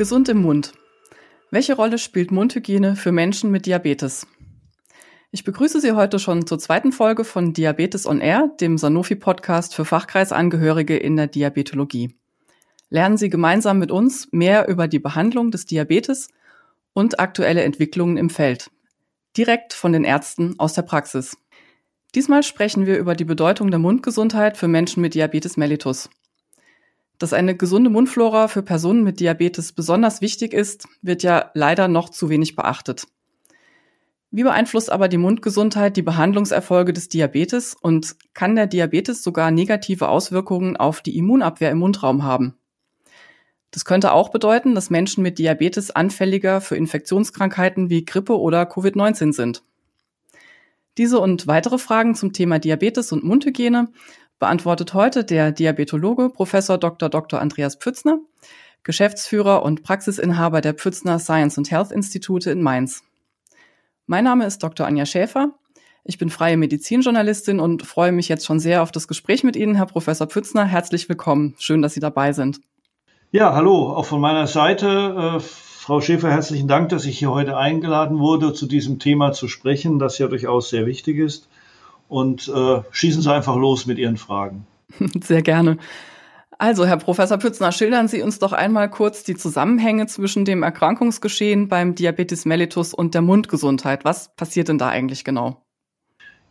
Gesund im Mund. Welche Rolle spielt Mundhygiene für Menschen mit Diabetes? Ich begrüße Sie heute schon zur zweiten Folge von Diabetes on Air, dem Sanofi-Podcast für Fachkreisangehörige in der Diabetologie. Lernen Sie gemeinsam mit uns mehr über die Behandlung des Diabetes und aktuelle Entwicklungen im Feld. Direkt von den Ärzten aus der Praxis. Diesmal sprechen wir über die Bedeutung der Mundgesundheit für Menschen mit Diabetes mellitus. Dass eine gesunde Mundflora für Personen mit Diabetes besonders wichtig ist, wird ja leider noch zu wenig beachtet. Wie beeinflusst aber die Mundgesundheit die Behandlungserfolge des Diabetes und kann der Diabetes sogar negative Auswirkungen auf die Immunabwehr im Mundraum haben? Das könnte auch bedeuten, dass Menschen mit Diabetes anfälliger für Infektionskrankheiten wie Grippe oder Covid-19 sind. Diese und weitere Fragen zum Thema Diabetes und Mundhygiene beantwortet heute der Diabetologe Prof. Dr. Dr. Andreas Pfützner, Geschäftsführer und Praxisinhaber der Pfützner Science and Health Institute in Mainz. Mein Name ist Dr. Anja Schäfer. Ich bin freie Medizinjournalistin und freue mich jetzt schon sehr auf das Gespräch mit Ihnen, Herr Professor Pfützner. Herzlich willkommen. Schön, dass Sie dabei sind. Ja, hallo, auch von meiner Seite. Äh, Frau Schäfer, herzlichen Dank, dass ich hier heute eingeladen wurde, zu diesem Thema zu sprechen, das ja durchaus sehr wichtig ist. Und äh, schießen Sie einfach los mit Ihren Fragen. Sehr gerne. Also, Herr Professor Pützner, schildern Sie uns doch einmal kurz die Zusammenhänge zwischen dem Erkrankungsgeschehen beim Diabetes mellitus und der Mundgesundheit. Was passiert denn da eigentlich genau?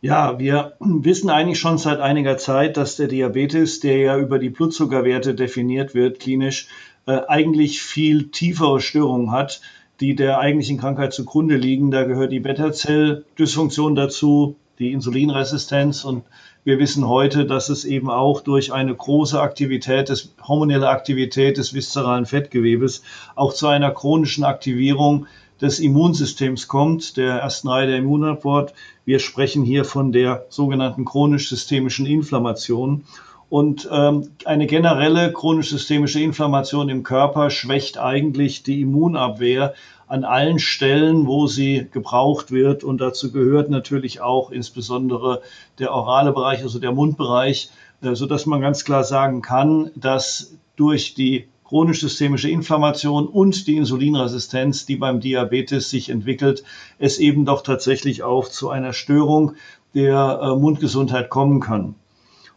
Ja, wir wissen eigentlich schon seit einiger Zeit, dass der Diabetes, der ja über die Blutzuckerwerte definiert wird, klinisch, äh, eigentlich viel tiefere Störungen hat, die der eigentlichen Krankheit zugrunde liegen. Da gehört die Beta-Zell-Dysfunktion dazu, die Insulinresistenz und wir wissen heute, dass es eben auch durch eine große Aktivität, des, hormonelle Aktivität des viszeralen Fettgewebes auch zu einer chronischen Aktivierung des Immunsystems kommt, der ersten Reihe der Immunantwort. Wir sprechen hier von der sogenannten chronisch-systemischen Inflammation. Und ähm, eine generelle chronisch-systemische Inflammation im Körper schwächt eigentlich die Immunabwehr an allen Stellen, wo sie gebraucht wird. Und dazu gehört natürlich auch insbesondere der orale Bereich, also der Mundbereich, äh, so dass man ganz klar sagen kann, dass durch die chronisch-systemische Inflammation und die Insulinresistenz, die beim Diabetes sich entwickelt, es eben doch tatsächlich auch zu einer Störung der äh, Mundgesundheit kommen kann.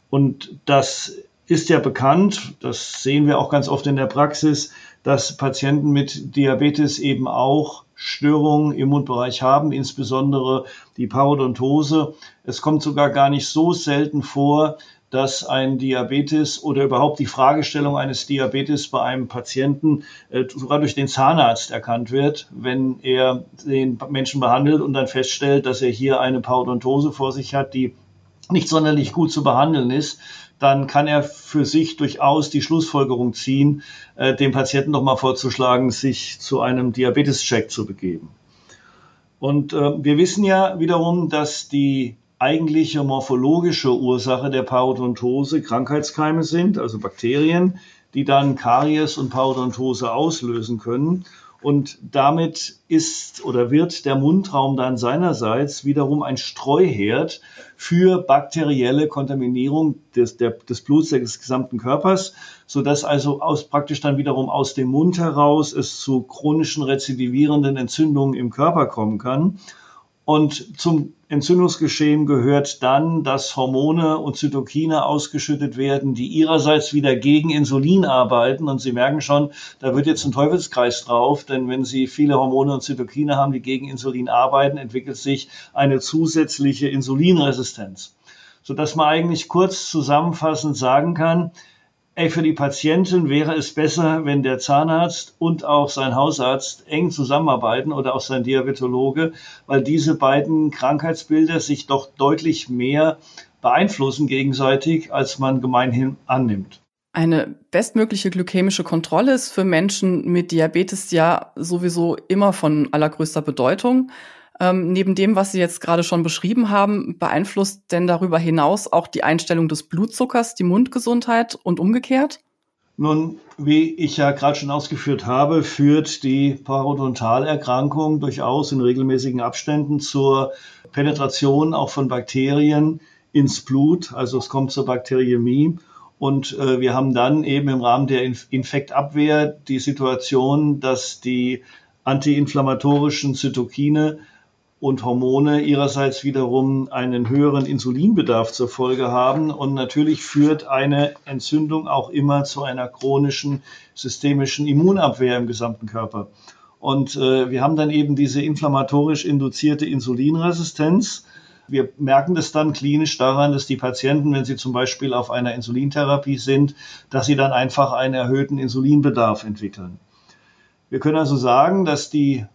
Und das ist ja bekannt, das sehen wir auch ganz oft in der Praxis, dass Patienten mit Diabetes eben auch Störungen im Mundbereich haben, insbesondere die Parodontose. Es kommt sogar gar nicht so selten vor, dass ein Diabetes oder überhaupt die Fragestellung eines Diabetes bei einem Patienten äh, sogar durch den Zahnarzt erkannt wird, wenn er den Menschen behandelt und dann feststellt, dass er hier eine Parodontose vor sich hat, die nicht sonderlich gut zu behandeln ist, dann kann er für sich durchaus die Schlussfolgerung ziehen, äh, dem Patienten nochmal vorzuschlagen, sich zu einem Diabetes-Check zu begeben. Und äh, wir wissen ja wiederum, dass die eigentliche morphologische Ursache der Parodontose Krankheitskeime sind, also Bakterien, die dann Karies und Parodontose auslösen können. Und damit ist oder wird der Mundraum dann seinerseits wiederum ein Streuherd für bakterielle Kontaminierung des, der, des Bluts des gesamten Körpers, so dass also aus, praktisch dann wiederum aus dem Mund heraus es zu chronischen rezidivierenden Entzündungen im Körper kommen kann. Und zum Entzündungsgeschehen gehört dann, dass Hormone und Zytokine ausgeschüttet werden, die ihrerseits wieder gegen Insulin arbeiten. Und Sie merken schon, da wird jetzt ein Teufelskreis drauf, denn wenn Sie viele Hormone und Zytokine haben, die gegen Insulin arbeiten, entwickelt sich eine zusätzliche Insulinresistenz. Sodass man eigentlich kurz zusammenfassend sagen kann, Ey, für die Patientin wäre es besser, wenn der Zahnarzt und auch sein Hausarzt eng zusammenarbeiten oder auch sein Diabetologe, weil diese beiden Krankheitsbilder sich doch deutlich mehr beeinflussen gegenseitig, als man gemeinhin annimmt. Eine bestmögliche glykämische Kontrolle ist für Menschen mit Diabetes ja sowieso immer von allergrößter Bedeutung. Ähm, neben dem, was Sie jetzt gerade schon beschrieben haben, beeinflusst denn darüber hinaus auch die Einstellung des Blutzuckers die Mundgesundheit und umgekehrt? Nun, wie ich ja gerade schon ausgeführt habe, führt die Parodontalerkrankung durchaus in regelmäßigen Abständen zur Penetration auch von Bakterien ins Blut. Also es kommt zur Bakteriämie Und äh, wir haben dann eben im Rahmen der Infektabwehr die Situation, dass die antiinflammatorischen Zytokine und Hormone ihrerseits wiederum einen höheren Insulinbedarf zur Folge haben. Und natürlich führt eine Entzündung auch immer zu einer chronischen systemischen Immunabwehr im gesamten Körper. Und äh, wir haben dann eben diese inflammatorisch induzierte Insulinresistenz. Wir merken das dann klinisch daran, dass die Patienten, wenn sie zum Beispiel auf einer Insulintherapie sind, dass sie dann einfach einen erhöhten Insulinbedarf entwickeln. Wir können also sagen, dass die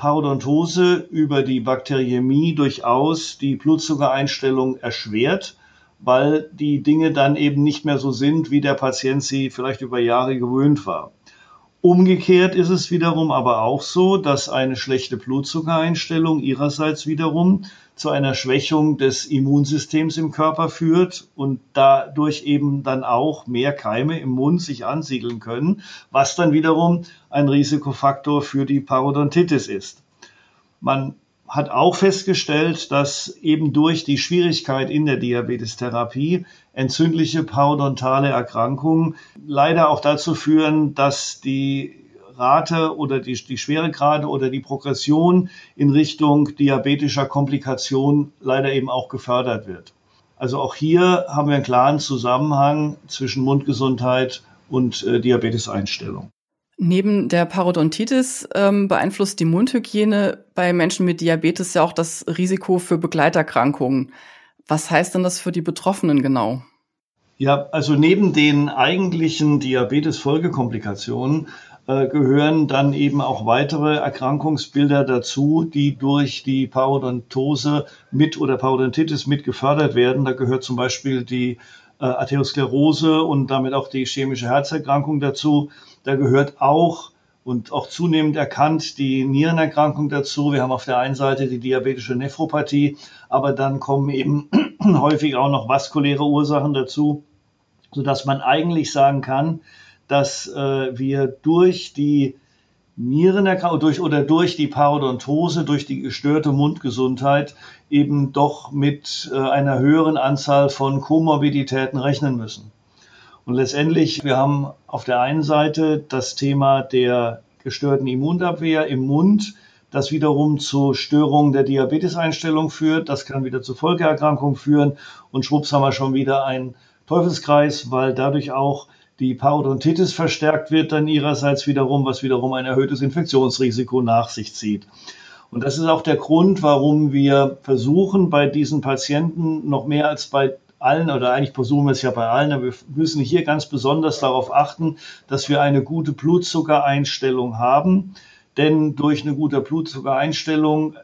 Parodontose über die Bakteriämie durchaus die Blutzuckereinstellung erschwert, weil die Dinge dann eben nicht mehr so sind, wie der Patient sie vielleicht über Jahre gewöhnt war. Umgekehrt ist es wiederum aber auch so, dass eine schlechte Blutzuckereinstellung ihrerseits wiederum zu einer Schwächung des Immunsystems im Körper führt und dadurch eben dann auch mehr Keime im Mund sich ansiedeln können, was dann wiederum ein Risikofaktor für die Parodontitis ist. Man hat auch festgestellt, dass eben durch die Schwierigkeit in der Diabetestherapie entzündliche parodontale Erkrankungen leider auch dazu führen, dass die Rate oder die, die Schweregrade oder die Progression in Richtung diabetischer Komplikation leider eben auch gefördert wird. Also auch hier haben wir einen klaren Zusammenhang zwischen Mundgesundheit und äh, Diabeteseinstellung. Neben der Parodontitis ähm, beeinflusst die Mundhygiene bei Menschen mit Diabetes ja auch das Risiko für Begleiterkrankungen. Was heißt denn das für die Betroffenen genau? Ja, also neben den eigentlichen Diabetes-Folgekomplikationen gehören dann eben auch weitere Erkrankungsbilder dazu, die durch die Parodontose mit oder Parodontitis mit gefördert werden. Da gehört zum Beispiel die äh, Arteriosklerose und damit auch die chemische Herzerkrankung dazu. Da gehört auch und auch zunehmend erkannt die Nierenerkrankung dazu. Wir haben auf der einen Seite die diabetische Nephropathie, aber dann kommen eben häufig auch noch vaskuläre Ursachen dazu, sodass man eigentlich sagen kann, dass äh, wir durch die Nierenerkrankung durch, oder durch die Parodontose, durch die gestörte Mundgesundheit eben doch mit äh, einer höheren Anzahl von Komorbiditäten rechnen müssen. Und letztendlich, wir haben auf der einen Seite das Thema der gestörten Immunabwehr im Mund, das wiederum zu Störungen der Diabeteseinstellung führt. Das kann wieder zu Folgeerkrankungen führen. Und schwupps haben wir schon wieder einen Teufelskreis, weil dadurch auch die Parodontitis verstärkt wird dann ihrerseits wiederum, was wiederum ein erhöhtes Infektionsrisiko nach sich zieht. Und das ist auch der Grund, warum wir versuchen, bei diesen Patienten noch mehr als bei allen oder eigentlich versuchen wir es ja bei allen, aber wir müssen hier ganz besonders darauf achten, dass wir eine gute Blutzuckereinstellung haben. Denn durch eine gute Blutzuckereinstellung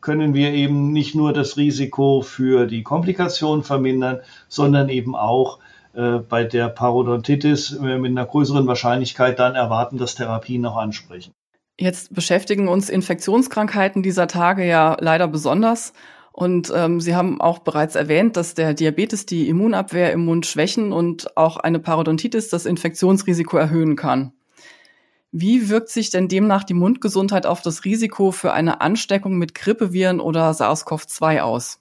können wir eben nicht nur das Risiko für die Komplikation vermindern, sondern eben auch äh, bei der Parodontitis äh, mit einer größeren Wahrscheinlichkeit dann erwarten, dass Therapien noch ansprechen. Jetzt beschäftigen uns Infektionskrankheiten dieser Tage ja leider besonders. Und ähm, Sie haben auch bereits erwähnt, dass der Diabetes die Immunabwehr im Mund schwächen und auch eine Parodontitis das Infektionsrisiko erhöhen kann. Wie wirkt sich denn demnach die Mundgesundheit auf das Risiko für eine Ansteckung mit Grippeviren oder SARS-CoV-2 aus?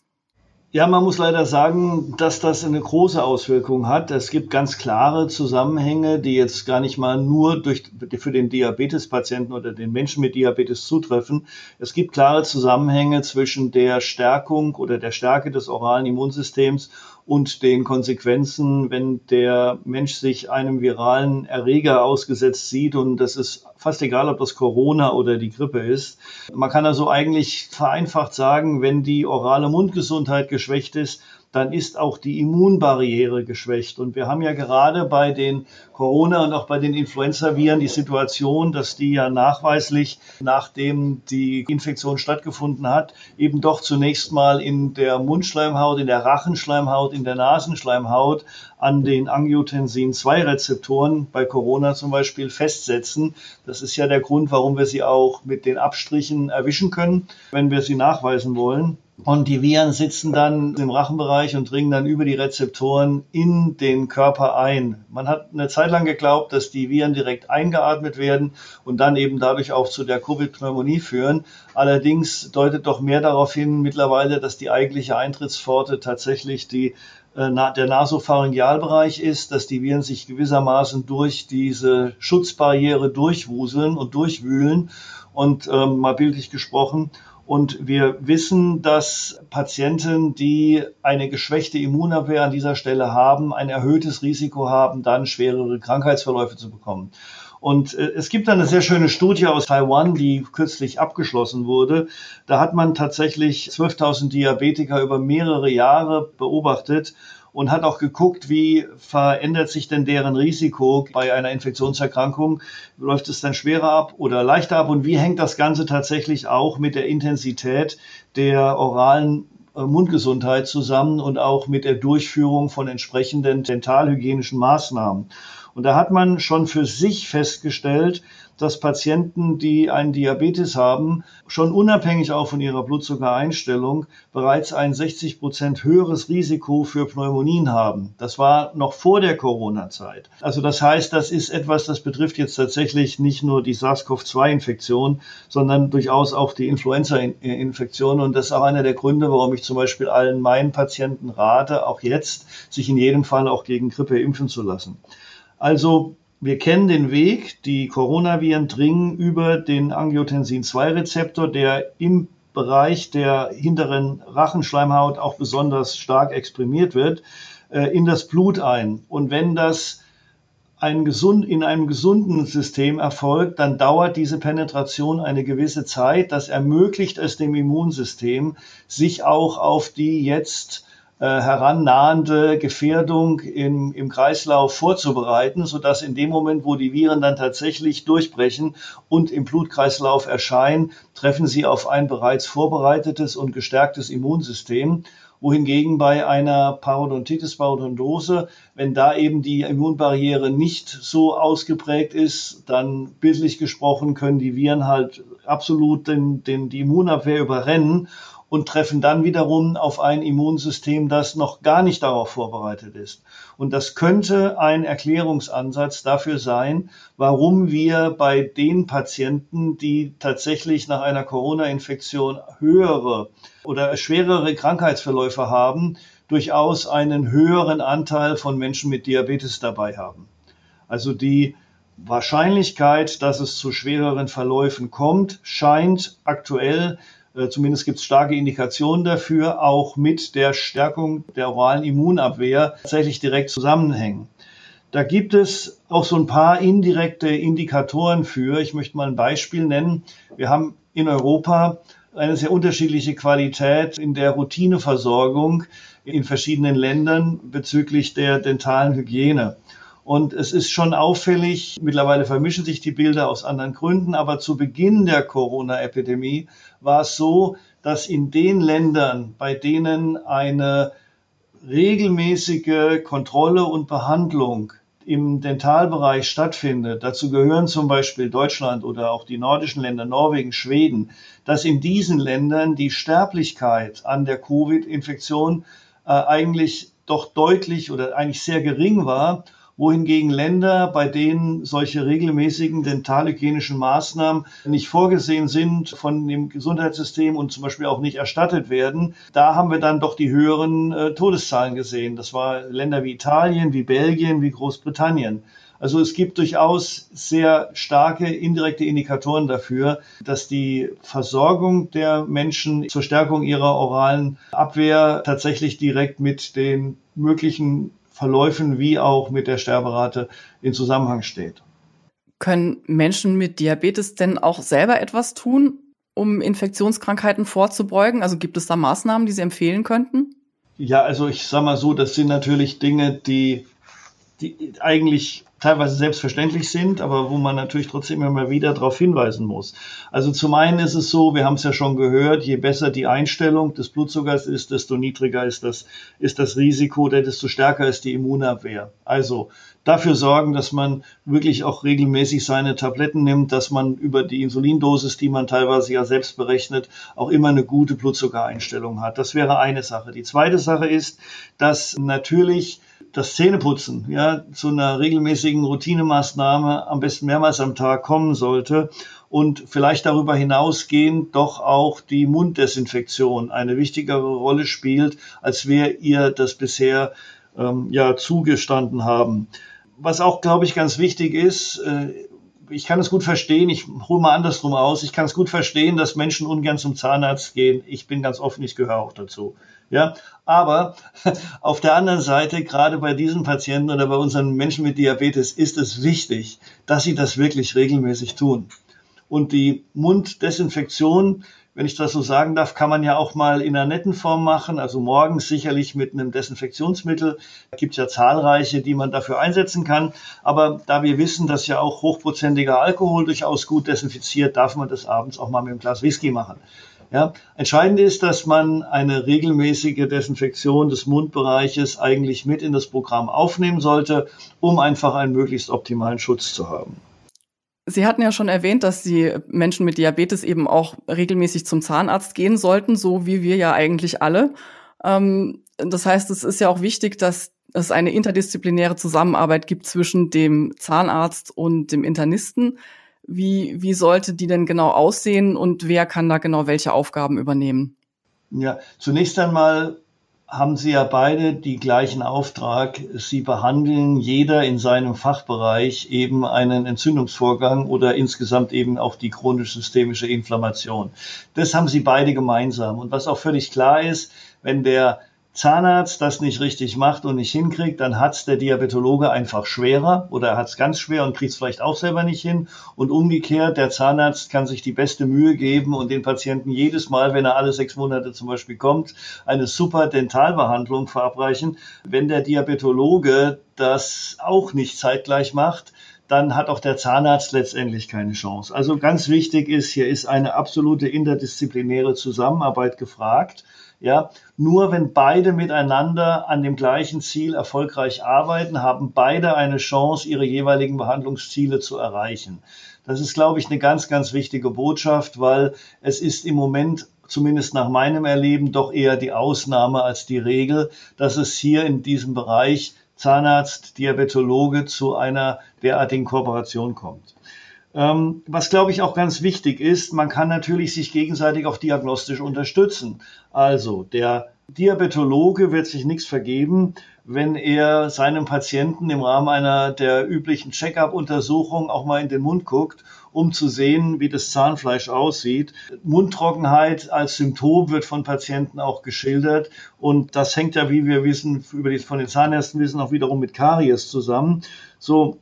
Ja, man muss leider sagen, dass das eine große Auswirkung hat. Es gibt ganz klare Zusammenhänge, die jetzt gar nicht mal nur durch, für den Diabetespatienten oder den Menschen mit Diabetes zutreffen. Es gibt klare Zusammenhänge zwischen der Stärkung oder der Stärke des oralen Immunsystems und den Konsequenzen, wenn der Mensch sich einem viralen Erreger ausgesetzt sieht. Und das ist fast egal, ob das Corona oder die Grippe ist. Man kann also eigentlich vereinfacht sagen, wenn die orale Mundgesundheit geschwächt ist, dann ist auch die Immunbarriere geschwächt. Und wir haben ja gerade bei den Corona- und auch bei den Influenza-Viren die Situation, dass die ja nachweislich, nachdem die Infektion stattgefunden hat, eben doch zunächst mal in der Mundschleimhaut, in der Rachenschleimhaut, in der Nasenschleimhaut an den Angiotensin-2-Rezeptoren bei Corona zum Beispiel festsetzen. Das ist ja der Grund, warum wir sie auch mit den Abstrichen erwischen können, wenn wir sie nachweisen wollen. Und die Viren sitzen dann im Rachenbereich und dringen dann über die Rezeptoren in den Körper ein. Man hat eine Zeit lang geglaubt, dass die Viren direkt eingeatmet werden und dann eben dadurch auch zu der Covid-Pneumonie führen. Allerdings deutet doch mehr darauf hin mittlerweile, dass die eigentliche Eintrittspforte tatsächlich die äh, der Nasopharyngealbereich ist, dass die Viren sich gewissermaßen durch diese Schutzbarriere durchwuseln und durchwühlen und ähm, mal bildlich gesprochen und wir wissen, dass Patienten, die eine geschwächte Immunabwehr an dieser Stelle haben, ein erhöhtes Risiko haben, dann schwerere Krankheitsverläufe zu bekommen. Und äh, es gibt eine sehr schöne Studie aus Taiwan, die kürzlich abgeschlossen wurde. Da hat man tatsächlich 12.000 Diabetiker über mehrere Jahre beobachtet und hat auch geguckt, wie verändert sich denn deren Risiko bei einer Infektionserkrankung. Läuft es dann schwerer ab oder leichter ab und wie hängt das Ganze tatsächlich auch mit der Intensität der oralen äh, Mundgesundheit zusammen und auch mit der Durchführung von entsprechenden dentalhygienischen Maßnahmen. Und da hat man schon für sich festgestellt, dass Patienten, die einen Diabetes haben, schon unabhängig auch von ihrer Blutzuckereinstellung bereits ein 60 Prozent höheres Risiko für Pneumonien haben. Das war noch vor der Corona-Zeit. Also das heißt, das ist etwas, das betrifft jetzt tatsächlich nicht nur die SARS-CoV-2-Infektion, sondern durchaus auch die Influenza-Infektion. Und das ist auch einer der Gründe, warum ich zum Beispiel allen meinen Patienten rate, auch jetzt sich in jedem Fall auch gegen Grippe impfen zu lassen. Also wir kennen den Weg. Die Coronaviren dringen über den Angiotensin-2-Rezeptor, der im Bereich der hinteren Rachenschleimhaut auch besonders stark exprimiert wird, äh, in das Blut ein. Und wenn das ein gesund, in einem gesunden System erfolgt, dann dauert diese Penetration eine gewisse Zeit. Das ermöglicht es dem Immunsystem, sich auch auf die jetzt herannahende Gefährdung im, im Kreislauf vorzubereiten, sodass in dem Moment, wo die Viren dann tatsächlich durchbrechen und im Blutkreislauf erscheinen, treffen sie auf ein bereits vorbereitetes und gestärktes Immunsystem wohingegen bei einer Parodontitis, Parodontose, wenn da eben die Immunbarriere nicht so ausgeprägt ist, dann bildlich gesprochen können die Viren halt absolut den, den, die Immunabwehr überrennen und treffen dann wiederum auf ein Immunsystem, das noch gar nicht darauf vorbereitet ist. Und das könnte ein Erklärungsansatz dafür sein, warum wir bei den Patienten, die tatsächlich nach einer Corona-Infektion höhere oder schwerere Krankheitsverläufe haben, durchaus einen höheren Anteil von Menschen mit Diabetes dabei haben. Also die Wahrscheinlichkeit, dass es zu schwereren Verläufen kommt, scheint aktuell zumindest gibt es starke Indikationen dafür, auch mit der Stärkung der oralen Immunabwehr tatsächlich direkt zusammenhängen. Da gibt es auch so ein paar indirekte Indikatoren für. Ich möchte mal ein Beispiel nennen. Wir haben in Europa eine sehr unterschiedliche Qualität in der Routineversorgung in verschiedenen Ländern bezüglich der dentalen Hygiene. Und es ist schon auffällig, mittlerweile vermischen sich die Bilder aus anderen Gründen, aber zu Beginn der Corona-Epidemie war es so, dass in den Ländern, bei denen eine regelmäßige Kontrolle und Behandlung im Dentalbereich stattfindet, dazu gehören zum Beispiel Deutschland oder auch die nordischen Länder, Norwegen, Schweden, dass in diesen Ländern die Sterblichkeit an der Covid-Infektion äh, eigentlich doch deutlich oder eigentlich sehr gering war wohingegen Länder, bei denen solche regelmäßigen dentalhygienischen Maßnahmen nicht vorgesehen sind von dem Gesundheitssystem und zum Beispiel auch nicht erstattet werden, da haben wir dann doch die höheren äh, Todeszahlen gesehen. Das war Länder wie Italien, wie Belgien, wie Großbritannien. Also es gibt durchaus sehr starke indirekte Indikatoren dafür, dass die Versorgung der Menschen zur Stärkung ihrer oralen Abwehr tatsächlich direkt mit den möglichen Verläufen wie auch mit der Sterberate in Zusammenhang steht. Können Menschen mit Diabetes denn auch selber etwas tun, um Infektionskrankheiten vorzubeugen? Also gibt es da Maßnahmen, die Sie empfehlen könnten? Ja, also ich sage mal so, das sind natürlich Dinge, die, die eigentlich teilweise selbstverständlich sind, aber wo man natürlich trotzdem immer wieder darauf hinweisen muss. Also zum einen ist es so, wir haben es ja schon gehört, je besser die Einstellung des Blutzuckers ist, desto niedriger ist das, ist das Risiko, desto stärker ist die Immunabwehr. Also dafür sorgen, dass man wirklich auch regelmäßig seine Tabletten nimmt, dass man über die Insulindosis, die man teilweise ja selbst berechnet, auch immer eine gute Blutzuckereinstellung hat. Das wäre eine Sache. Die zweite Sache ist, dass natürlich das Zähneputzen ja zu einer regelmäßigen Routinemaßnahme am besten mehrmals am Tag kommen sollte und vielleicht darüber hinausgehend doch auch die Munddesinfektion eine wichtigere Rolle spielt, als wir ihr das bisher ähm, ja zugestanden haben. Was auch, glaube ich, ganz wichtig ist, äh, ich kann es gut verstehen, ich hole mal andersrum aus, ich kann es gut verstehen, dass Menschen ungern zum Zahnarzt gehen. Ich bin ganz offen, ich gehöre auch dazu. Ja, aber auf der anderen Seite, gerade bei diesen Patienten oder bei unseren Menschen mit Diabetes, ist es wichtig, dass sie das wirklich regelmäßig tun. Und die Munddesinfektion wenn ich das so sagen darf, kann man ja auch mal in einer netten Form machen. Also morgens sicherlich mit einem Desinfektionsmittel. Es gibt ja zahlreiche, die man dafür einsetzen kann. Aber da wir wissen, dass ja auch hochprozentiger Alkohol durchaus gut desinfiziert, darf man das abends auch mal mit einem Glas Whisky machen. Ja, entscheidend ist, dass man eine regelmäßige Desinfektion des Mundbereiches eigentlich mit in das Programm aufnehmen sollte, um einfach einen möglichst optimalen Schutz zu haben. Sie hatten ja schon erwähnt, dass die Menschen mit Diabetes eben auch regelmäßig zum Zahnarzt gehen sollten, so wie wir ja eigentlich alle. Ähm, das heißt, es ist ja auch wichtig, dass es eine interdisziplinäre Zusammenarbeit gibt zwischen dem Zahnarzt und dem Internisten. Wie, wie sollte die denn genau aussehen und wer kann da genau welche Aufgaben übernehmen? Ja, zunächst einmal haben Sie ja beide die gleichen Auftrag. Sie behandeln jeder in seinem Fachbereich eben einen Entzündungsvorgang oder insgesamt eben auch die chronisch-systemische Inflammation. Das haben Sie beide gemeinsam. Und was auch völlig klar ist, wenn der Zahnarzt das nicht richtig macht und nicht hinkriegt, dann hat's der Diabetologe einfach schwerer oder er hat's ganz schwer und kriegt's vielleicht auch selber nicht hin. Und umgekehrt, der Zahnarzt kann sich die beste Mühe geben und den Patienten jedes Mal, wenn er alle sechs Monate zum Beispiel kommt, eine super Dentalbehandlung verabreichen. Wenn der Diabetologe das auch nicht zeitgleich macht, dann hat auch der Zahnarzt letztendlich keine Chance. Also ganz wichtig ist, hier ist eine absolute interdisziplinäre Zusammenarbeit gefragt. Ja, nur wenn beide miteinander an dem gleichen Ziel erfolgreich arbeiten, haben beide eine Chance, ihre jeweiligen Behandlungsziele zu erreichen. Das ist, glaube ich, eine ganz, ganz wichtige Botschaft, weil es ist im Moment zumindest nach meinem Erleben doch eher die Ausnahme als die Regel, dass es hier in diesem Bereich Zahnarzt, Diabetologe zu einer derartigen Kooperation kommt. Ähm, was, glaube ich, auch ganz wichtig ist, man kann natürlich sich gegenseitig auch diagnostisch unterstützen. Also der Diabetologe wird sich nichts vergeben, wenn er seinem Patienten im Rahmen einer der üblichen Check-up-Untersuchung auch mal in den Mund guckt, um zu sehen, wie das Zahnfleisch aussieht. Mundtrockenheit als Symptom wird von Patienten auch geschildert und das hängt ja, wie wir wissen, über die, von den Zahnärzten wissen, auch wiederum mit Karies zusammen. So,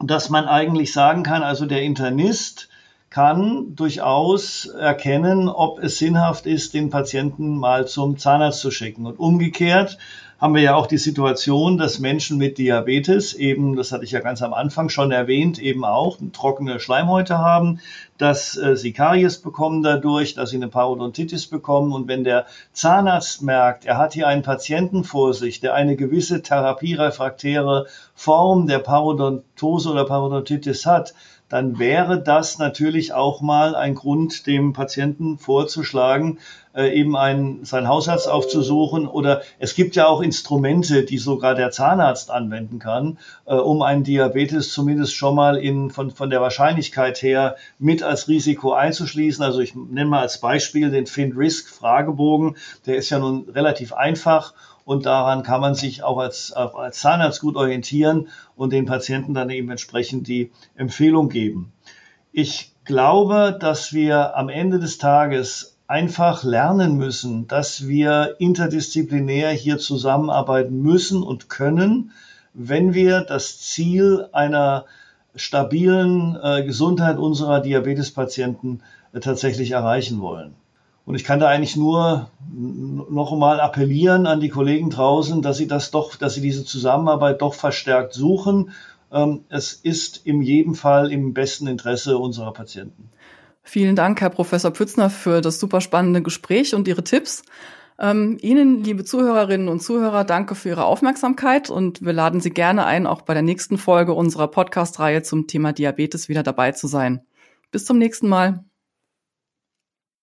dass man eigentlich sagen kann, also der Internist kann durchaus erkennen, ob es sinnhaft ist, den Patienten mal zum Zahnarzt zu schicken. Und umgekehrt haben wir ja auch die Situation, dass Menschen mit Diabetes eben, das hatte ich ja ganz am Anfang schon erwähnt, eben auch trockene Schleimhäute haben, dass äh, sie Karies bekommen dadurch, dass sie eine Parodontitis bekommen. Und wenn der Zahnarzt merkt, er hat hier einen Patienten vor sich, der eine gewisse therapierefraktäre Form der Parodontose oder Parodontitis hat, dann wäre das natürlich auch mal ein Grund, dem Patienten vorzuschlagen, äh, eben einen, seinen Hausarzt aufzusuchen. Oder es gibt ja auch Instrumente, die sogar der Zahnarzt anwenden kann, äh, um einen Diabetes zumindest schon mal in, von, von der Wahrscheinlichkeit her mit als Risiko einzuschließen. Also ich nenne mal als Beispiel den Find-Risk-Fragebogen. Der ist ja nun relativ einfach und daran kann man sich auch als, als Zahnarzt gut orientieren und den Patienten dann eben entsprechend die Empfehlung geben. Ich glaube, dass wir am Ende des Tages einfach lernen müssen, dass wir interdisziplinär hier zusammenarbeiten müssen und können, wenn wir das Ziel einer stabilen äh, Gesundheit unserer Diabetespatienten äh, tatsächlich erreichen wollen. Und ich kann da eigentlich nur noch einmal appellieren an die Kollegen draußen, dass sie das doch, dass sie diese Zusammenarbeit doch verstärkt suchen. Ähm, es ist in jedem Fall im besten Interesse unserer Patienten. Vielen Dank, Herr Professor Pützner, für das super spannende Gespräch und Ihre Tipps. Ähm, Ihnen, liebe Zuhörerinnen und Zuhörer, danke für Ihre Aufmerksamkeit und wir laden Sie gerne ein, auch bei der nächsten Folge unserer Podcast-Reihe zum Thema Diabetes wieder dabei zu sein. Bis zum nächsten Mal.